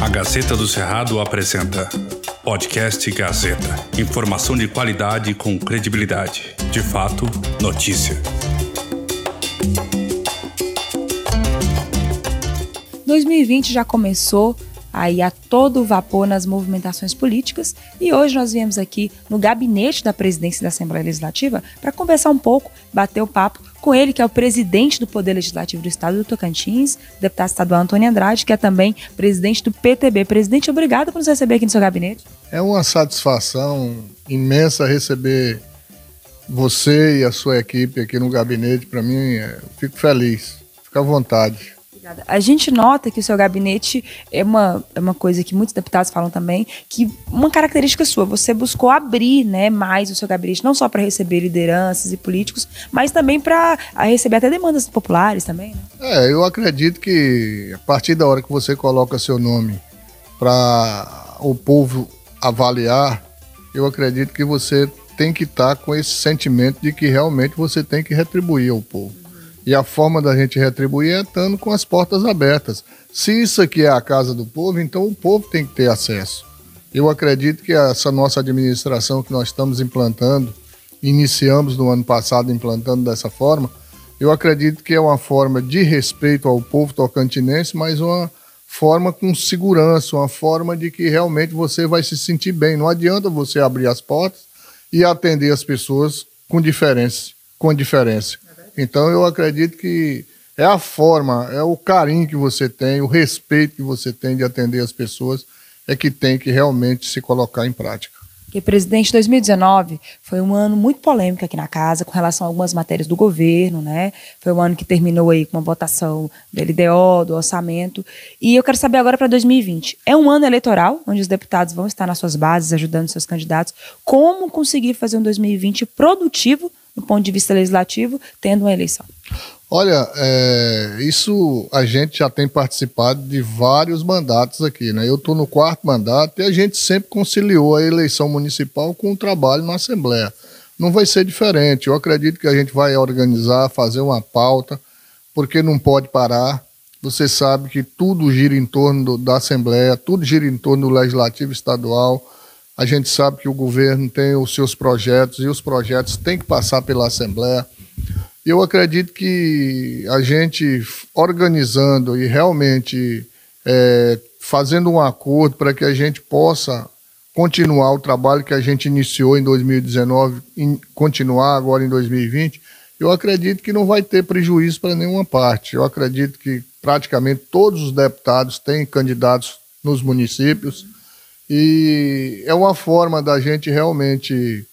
A Gazeta do Cerrado apresenta Podcast Gazeta. Informação de qualidade com credibilidade. De fato, notícia. 2020 já começou aí a todo vapor nas movimentações políticas e hoje nós viemos aqui no gabinete da presidência da Assembleia Legislativa para conversar um pouco, bater o papo com ele, que é o presidente do Poder Legislativo do Estado do Tocantins, deputado estadual Antônio Andrade, que é também presidente do PTB. Presidente, obrigado por nos receber aqui no seu gabinete. É uma satisfação imensa receber você e a sua equipe aqui no gabinete. Para mim, é, fico feliz. Fica à vontade. Obrigada. A gente nota que o seu gabinete é uma, é uma coisa que muitos deputados falam também, que uma característica sua, você buscou abrir né, mais o seu gabinete, não só para receber lideranças e políticos, mas também para receber até demandas populares também. Né? É, eu acredito que a partir da hora que você coloca seu nome para o povo avaliar, eu acredito que você tem que estar tá com esse sentimento de que realmente você tem que retribuir ao povo. E a forma da gente retribuir é estando com as portas abertas. Se isso aqui é a casa do povo, então o povo tem que ter acesso. Eu acredito que essa nossa administração que nós estamos implantando, iniciamos no ano passado implantando dessa forma, eu acredito que é uma forma de respeito ao povo tocantinense, mas uma forma com segurança, uma forma de que realmente você vai se sentir bem. Não adianta você abrir as portas e atender as pessoas com diferença, com diferença. Então eu acredito que é a forma, é o carinho que você tem, o respeito que você tem de atender as pessoas, é que tem que realmente se colocar em prática. Que presidente 2019 foi um ano muito polêmico aqui na casa com relação a algumas matérias do governo, né? Foi um ano que terminou aí com uma votação do LDO, do orçamento. E eu quero saber agora para 2020. É um ano eleitoral onde os deputados vão estar nas suas bases ajudando seus candidatos. Como conseguir fazer um 2020 produtivo do ponto de vista legislativo, tendo uma eleição? Olha, é, isso a gente já tem participado de vários mandatos aqui, né? Eu estou no quarto mandato e a gente sempre conciliou a eleição municipal com o trabalho na Assembleia. Não vai ser diferente. Eu acredito que a gente vai organizar, fazer uma pauta, porque não pode parar. Você sabe que tudo gira em torno do, da Assembleia, tudo gira em torno do Legislativo Estadual a gente sabe que o governo tem os seus projetos e os projetos têm que passar pela Assembleia. Eu acredito que a gente organizando e realmente é, fazendo um acordo para que a gente possa continuar o trabalho que a gente iniciou em 2019 e continuar agora em 2020, eu acredito que não vai ter prejuízo para nenhuma parte. Eu acredito que praticamente todos os deputados têm candidatos nos municípios e é uma forma da gente realmente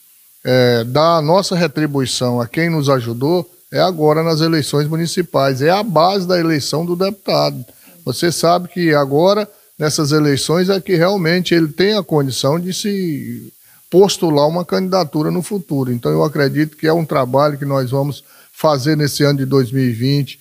é, dar a nossa retribuição a quem nos ajudou, é agora nas eleições municipais. É a base da eleição do deputado. Você sabe que agora, nessas eleições, é que realmente ele tem a condição de se postular uma candidatura no futuro. Então, eu acredito que é um trabalho que nós vamos fazer nesse ano de 2020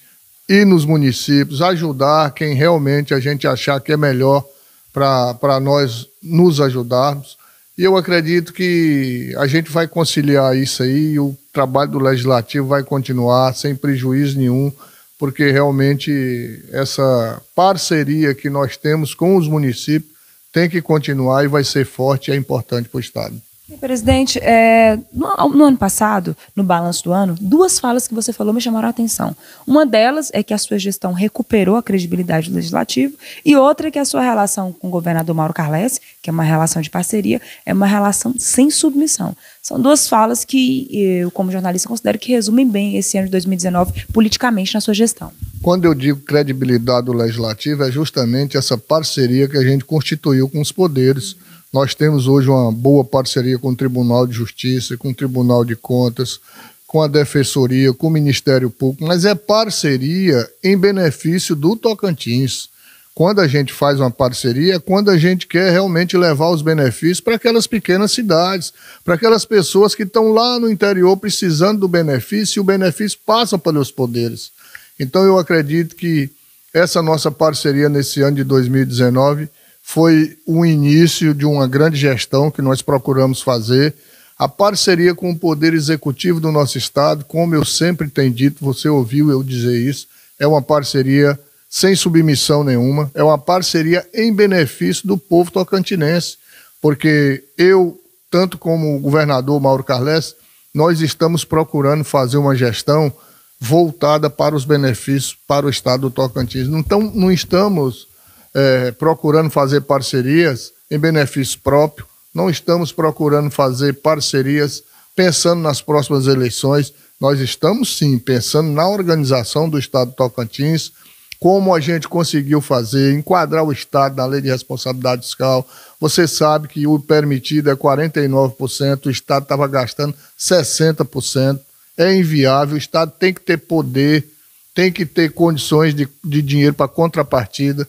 e nos municípios, ajudar quem realmente a gente achar que é melhor para nós nos ajudarmos. E eu acredito que a gente vai conciliar isso aí e o trabalho do legislativo vai continuar sem prejuízo nenhum, porque realmente essa parceria que nós temos com os municípios tem que continuar e vai ser forte e é importante para o Estado. Presidente, é, no, no, ano passado, no balanço do ano, duas falas que você falou me chamaram a atenção. Uma delas é que a sua gestão recuperou a credibilidade do legislativo, e outra é que a sua relação com o governador Mauro Carles, que é uma relação de parceria, é uma relação sem submissão. São duas falas que eu, como jornalista, considero que resumem bem esse ano de 2019 politicamente na sua gestão. Quando eu digo credibilidade do legislativo, é justamente essa parceria que a gente constituiu com os poderes. Uhum nós temos hoje uma boa parceria com o Tribunal de Justiça, com o Tribunal de Contas, com a Defensoria, com o Ministério Público, mas é parceria em benefício do Tocantins. Quando a gente faz uma parceria, é quando a gente quer realmente levar os benefícios para aquelas pequenas cidades, para aquelas pessoas que estão lá no interior precisando do benefício e o benefício passa pelos poderes. Então eu acredito que essa nossa parceria nesse ano de 2019 foi o início de uma grande gestão que nós procuramos fazer. A parceria com o Poder Executivo do nosso Estado, como eu sempre tenho dito, você ouviu eu dizer isso, é uma parceria sem submissão nenhuma, é uma parceria em benefício do povo tocantinense, porque eu, tanto como o governador Mauro Carles, nós estamos procurando fazer uma gestão voltada para os benefícios para o estado do Tocantins. Então, não estamos é, procurando fazer parcerias em benefício próprio, não estamos procurando fazer parcerias pensando nas próximas eleições. Nós estamos sim pensando na organização do estado do Tocantins, como a gente conseguiu fazer, enquadrar o Estado na lei de responsabilidade fiscal. Você sabe que o permitido é 49%, o Estado estava gastando 60% é inviável, o Estado tem que ter poder, tem que ter condições de, de dinheiro para contrapartida.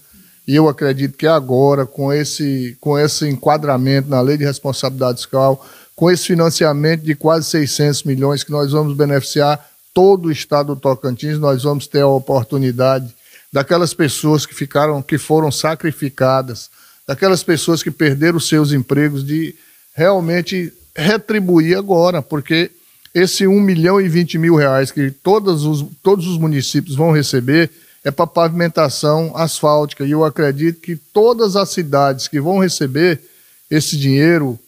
E eu acredito que agora, com esse, com esse enquadramento na lei de responsabilidade fiscal, com esse financiamento de quase 600 milhões que nós vamos beneficiar todo o estado do Tocantins, nós vamos ter a oportunidade daquelas pessoas que ficaram, que foram sacrificadas, daquelas pessoas que perderam seus empregos, de realmente retribuir agora, porque esse 1 milhão e 20 mil reais que todos os, todos os municípios vão receber é para pavimentação asfáltica. E eu acredito que todas as cidades que vão receber esse dinheiro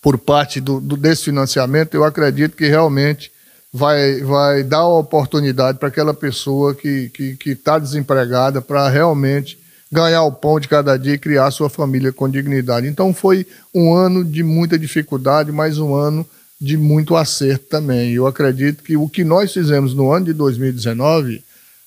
por parte do, do desse financiamento, eu acredito que realmente vai, vai dar a oportunidade para aquela pessoa que está que, que tá desempregada para realmente ganhar o pão de cada dia e criar sua família com dignidade. Então foi um ano de muita dificuldade, mas um ano de muito acerto também. Eu acredito que o que nós fizemos no ano de 2019,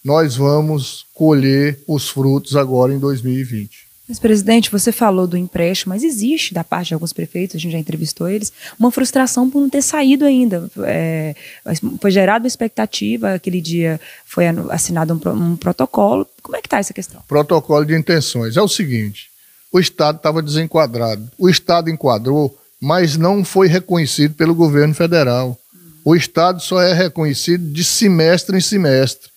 nós vamos colher os frutos agora em 2020. Mas, presidente, você falou do empréstimo, mas existe da parte de alguns prefeitos, a gente já entrevistou eles, uma frustração por não ter saído ainda. É, foi gerada uma expectativa, aquele dia foi assinado um, um protocolo. Como é que está essa questão? Protocolo de intenções. É o seguinte, o Estado estava desenquadrado. O Estado enquadrou mas não foi reconhecido pelo governo federal. O Estado só é reconhecido de semestre em semestre.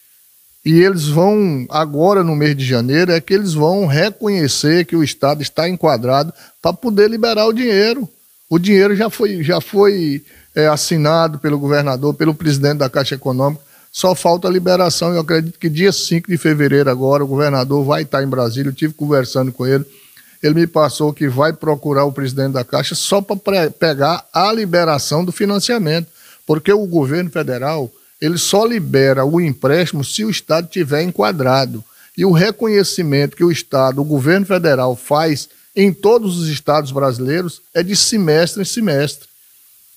E eles vão, agora no mês de janeiro, é que eles vão reconhecer que o Estado está enquadrado para poder liberar o dinheiro. O dinheiro já foi, já foi é, assinado pelo governador, pelo presidente da Caixa Econômica, só falta a liberação. Eu acredito que dia 5 de fevereiro agora o governador vai estar em Brasília, eu tive conversando com ele ele me passou que vai procurar o presidente da Caixa só para pegar a liberação do financiamento, porque o governo federal ele só libera o empréstimo se o Estado tiver enquadrado. E o reconhecimento que o Estado, o governo federal faz em todos os estados brasileiros é de semestre em semestre.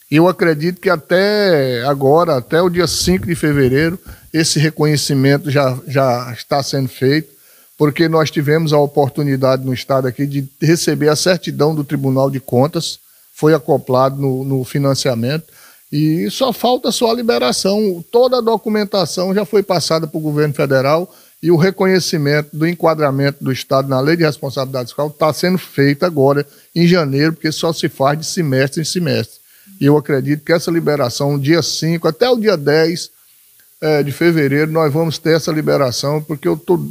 E eu acredito que até agora, até o dia 5 de fevereiro, esse reconhecimento já, já está sendo feito porque nós tivemos a oportunidade no Estado aqui de receber a certidão do Tribunal de Contas, foi acoplado no, no financiamento, e só falta só a liberação. Toda a documentação já foi passada para o governo federal e o reconhecimento do enquadramento do Estado na lei de responsabilidade fiscal está sendo feito agora em janeiro, porque só se faz de semestre em semestre. E eu acredito que essa liberação, dia 5 até o dia 10 é, de fevereiro, nós vamos ter essa liberação, porque eu estou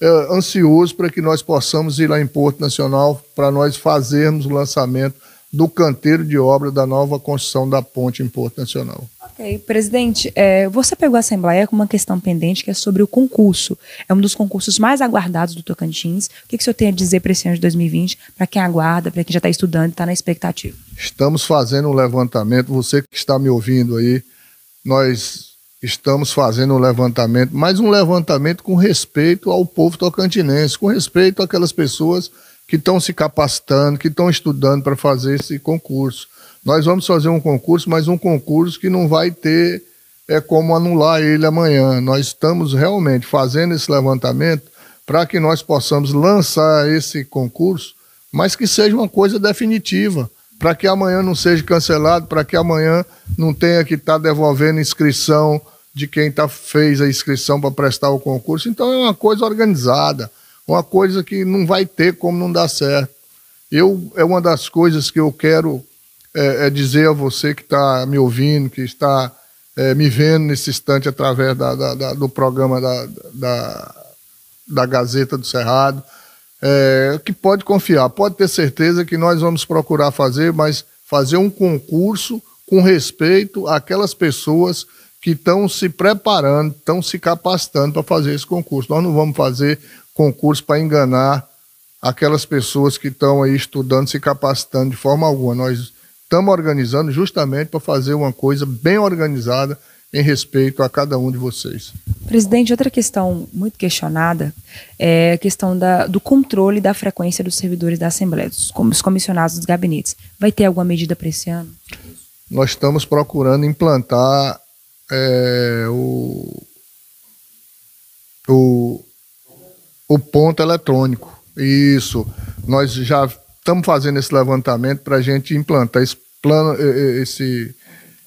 é, ansioso para que nós possamos ir lá em Porto Nacional para nós fazermos o lançamento do canteiro de obra da nova construção da ponte em Porto Nacional. Ok, presidente, é, você pegou a Assembleia com uma questão pendente que é sobre o concurso. É um dos concursos mais aguardados do Tocantins. O que, que o senhor tem a dizer para esse ano de 2020, para quem aguarda, para quem já está estudando e está na expectativa? Estamos fazendo um levantamento, você que está me ouvindo aí, nós estamos fazendo um levantamento, mas um levantamento com respeito ao povo tocantinense, com respeito àquelas pessoas que estão se capacitando, que estão estudando para fazer esse concurso. Nós vamos fazer um concurso, mas um concurso que não vai ter é como anular ele amanhã. Nós estamos realmente fazendo esse levantamento para que nós possamos lançar esse concurso, mas que seja uma coisa definitiva, para que amanhã não seja cancelado, para que amanhã não tenha que estar tá devolvendo inscrição de quem tá, fez a inscrição para prestar o concurso. Então é uma coisa organizada, uma coisa que não vai ter como não dar certo. Eu, é uma das coisas que eu quero é, é dizer a você que está me ouvindo, que está é, me vendo nesse instante através da, da, da, do programa da, da, Gazeta do Cerrado, é, que pode confiar, pode ter certeza que nós vamos procurar fazer, mas fazer um concurso com respeito àquelas pessoas que estão se preparando, estão se capacitando para fazer esse concurso. Nós não vamos fazer concurso para enganar aquelas pessoas que estão aí estudando, se capacitando de forma alguma. Nós estamos organizando justamente para fazer uma coisa bem organizada em respeito a cada um de vocês. Presidente, outra questão muito questionada é a questão da, do controle da frequência dos servidores da Assembleia, dos, os comissionados dos gabinetes. Vai ter alguma medida para esse ano? Nós estamos procurando implantar é, o, o, o ponto eletrônico. Isso. Nós já estamos fazendo esse levantamento para a gente implantar esse plano, esse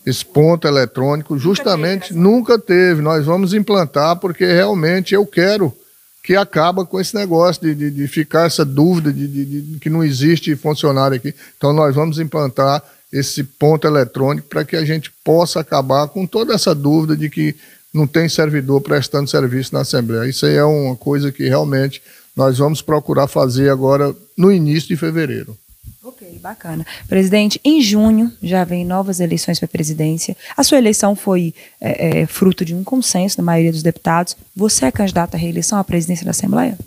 esse ponto eletrônico, justamente nunca teve, nunca teve. Nós vamos implantar porque realmente eu quero que acaba com esse negócio de, de, de ficar essa dúvida de, de, de, que não existe funcionário aqui. Então nós vamos implantar esse ponto eletrônico para que a gente possa acabar com toda essa dúvida de que não tem servidor prestando serviço na Assembleia. Isso aí é uma coisa que realmente nós vamos procurar fazer agora no início de fevereiro. Ok, bacana. Presidente, em junho já vem novas eleições para a presidência. A sua eleição foi é, é, fruto de um consenso da maioria dos deputados. Você é candidato à reeleição à presidência da Assembleia?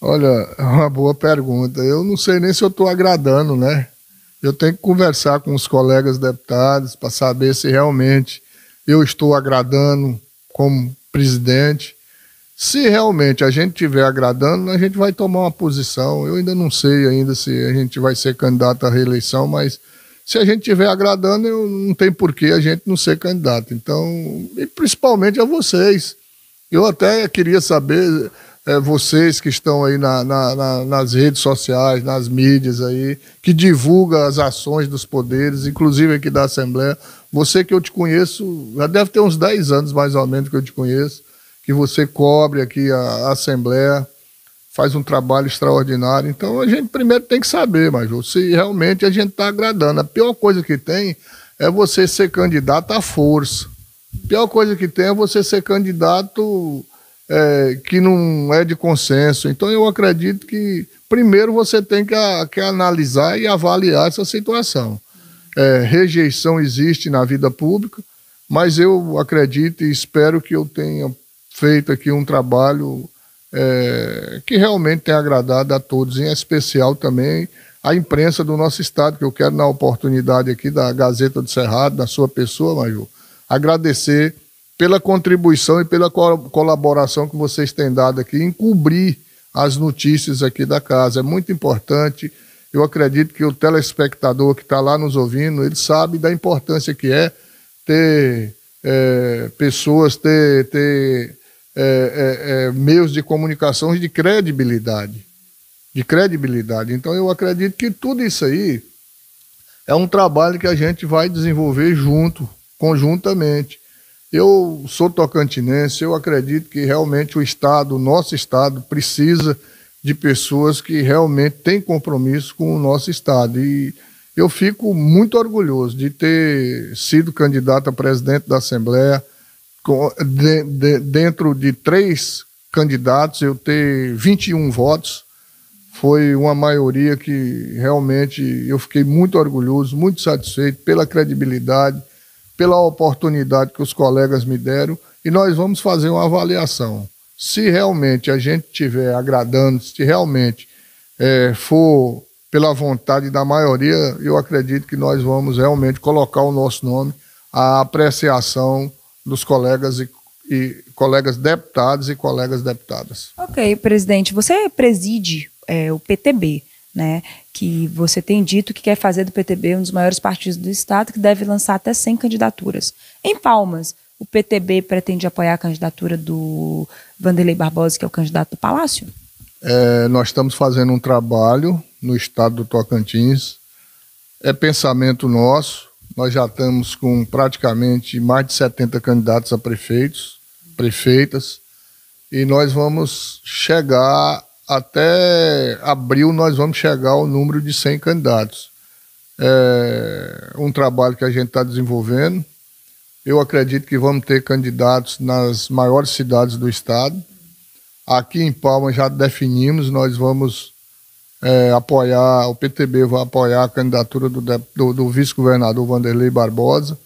Olha, é uma boa pergunta. Eu não sei nem se eu estou agradando, né? Eu tenho que conversar com os colegas deputados para saber se realmente eu estou agradando como presidente se realmente a gente estiver agradando, a gente vai tomar uma posição. Eu ainda não sei ainda se a gente vai ser candidato à reeleição, mas se a gente estiver agradando, eu, não tem porquê a gente não ser candidato. Então, e principalmente a vocês. Eu até queria saber, é, vocês que estão aí na, na, na, nas redes sociais, nas mídias aí, que divulga as ações dos poderes, inclusive aqui da Assembleia. Você que eu te conheço, já deve ter uns 10 anos mais ou menos que eu te conheço que você cobre aqui a, a Assembleia, faz um trabalho extraordinário. Então a gente primeiro tem que saber, Major, se realmente a gente está agradando. A pior coisa que tem é você ser candidato à força. A pior coisa que tem é você ser candidato é, que não é de consenso. Então eu acredito que primeiro você tem que, a, que analisar e avaliar essa situação. É, rejeição existe na vida pública, mas eu acredito e espero que eu tenha feito aqui um trabalho é, que realmente tem agradado a todos, em especial também a imprensa do nosso estado, que eu quero, na oportunidade aqui da Gazeta do Cerrado, da sua pessoa, Major, agradecer pela contribuição e pela co colaboração que vocês têm dado aqui em cobrir as notícias aqui da casa. É muito importante. Eu acredito que o telespectador que está lá nos ouvindo, ele sabe da importância que é ter é, pessoas, ter, ter é, é, é, meios de comunicação de credibilidade. De credibilidade. Então eu acredito que tudo isso aí é um trabalho que a gente vai desenvolver junto, conjuntamente. Eu sou tocantinense, eu acredito que realmente o Estado, o nosso Estado, precisa de pessoas que realmente têm compromisso com o nosso Estado. E eu fico muito orgulhoso de ter sido candidato a presidente da Assembleia, de, de, dentro de três candidatos, eu ter 21 votos. Foi uma maioria que realmente eu fiquei muito orgulhoso, muito satisfeito pela credibilidade, pela oportunidade que os colegas me deram. E nós vamos fazer uma avaliação. Se realmente a gente estiver agradando, se realmente é, for pela vontade da maioria, eu acredito que nós vamos realmente colocar o nosso nome à apreciação dos colegas e, e colegas deputados e colegas deputadas. Ok, presidente, você preside é, o PTB, né? Que você tem dito que quer fazer do PTB um dos maiores partidos do estado, que deve lançar até 100 candidaturas. Em Palmas, o PTB pretende apoiar a candidatura do Vanderlei Barbosa, que é o candidato do Palácio? É, nós estamos fazendo um trabalho no estado do Tocantins. É pensamento nosso, nós já estamos com praticamente mais de 70 candidatos a prefeitos, prefeitas, e nós vamos chegar até abril, nós vamos chegar ao número de 100 candidatos. É um trabalho que a gente está desenvolvendo. Eu acredito que vamos ter candidatos nas maiores cidades do estado. Aqui em Palmas já definimos, nós vamos é, apoiar, o PTB vai apoiar a candidatura do, do, do vice-governador Vanderlei Barbosa.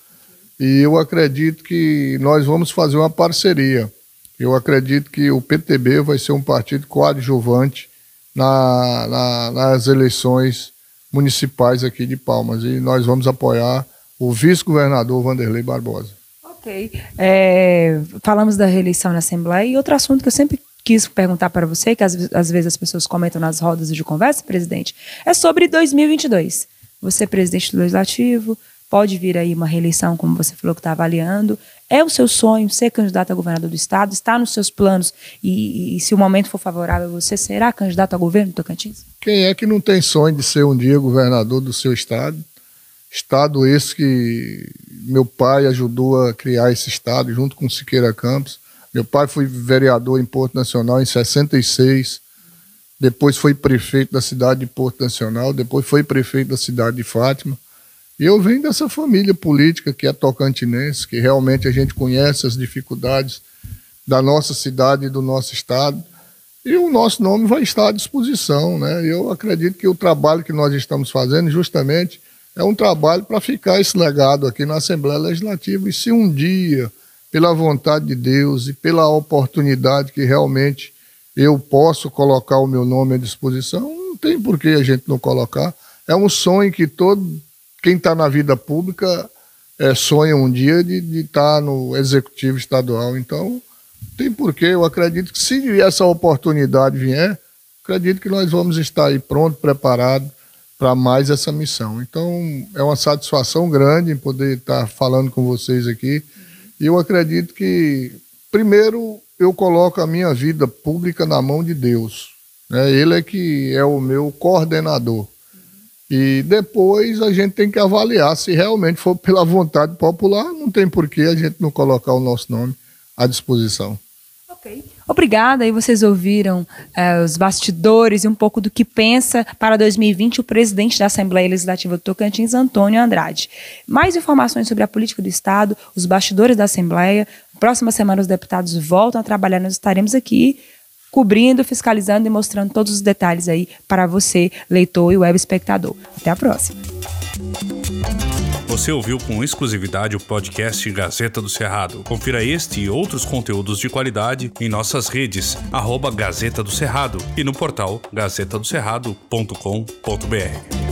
E eu acredito que nós vamos fazer uma parceria. Eu acredito que o PTB vai ser um partido coadjuvante na, na, nas eleições municipais aqui de Palmas. E nós vamos apoiar o vice-governador Vanderlei Barbosa. Ok. É, falamos da reeleição na Assembleia e outro assunto que eu sempre quis perguntar para você, que às, às, vezes as pessoas comentam nas rodas de conversa, presidente, é sobre 2022. Você é presidente do Legislativo, pode vir aí uma reeleição, como você falou que está avaliando. É o seu sonho ser candidato a governador do Estado? Está nos seus planos? E, e, se o momento for favorável, você será candidato a governo do Tocantins? Quem é que não tem sonho de ser um dia governador do seu Estado? Estado esse que meu pai ajudou a criar esse Estado, junto com Siqueira Campos. Meu pai foi vereador em Porto Nacional em 66, depois foi prefeito da cidade de Porto Nacional, depois foi prefeito da cidade de Fátima. Eu venho dessa família política que é tocantinense, que realmente a gente conhece as dificuldades da nossa cidade e do nosso estado. E o nosso nome vai estar à disposição. Né? Eu acredito que o trabalho que nós estamos fazendo, justamente, é um trabalho para ficar esse legado aqui na Assembleia Legislativa. E se um dia pela vontade de Deus e pela oportunidade que realmente eu posso colocar o meu nome à disposição, não tem por que a gente não colocar. É um sonho que todo quem está na vida pública é, sonha um dia de estar tá no executivo estadual. Então, tem porquê. Eu acredito que se essa oportunidade vier, acredito que nós vamos estar aí pronto, preparado para mais essa missão. Então, é uma satisfação grande em poder estar falando com vocês aqui. E eu acredito que, primeiro, eu coloco a minha vida pública na mão de Deus. Né? Ele é que é o meu coordenador. E depois a gente tem que avaliar se realmente for pela vontade popular, não tem por que a gente não colocar o nosso nome à disposição. Ok. Obrigada. Aí vocês ouviram eh, os bastidores e um pouco do que pensa para 2020 o presidente da Assembleia Legislativa do Tocantins, Antônio Andrade. Mais informações sobre a política do Estado, os bastidores da Assembleia. Próxima semana os deputados voltam a trabalhar, nós estaremos aqui cobrindo, fiscalizando e mostrando todos os detalhes aí para você, leitor e web espectador. Até a próxima. Você ouviu com exclusividade o podcast Gazeta do Cerrado. Confira este e outros conteúdos de qualidade em nossas redes, arroba Gazeta do Cerrado e no portal gazetadocerrado.com.br.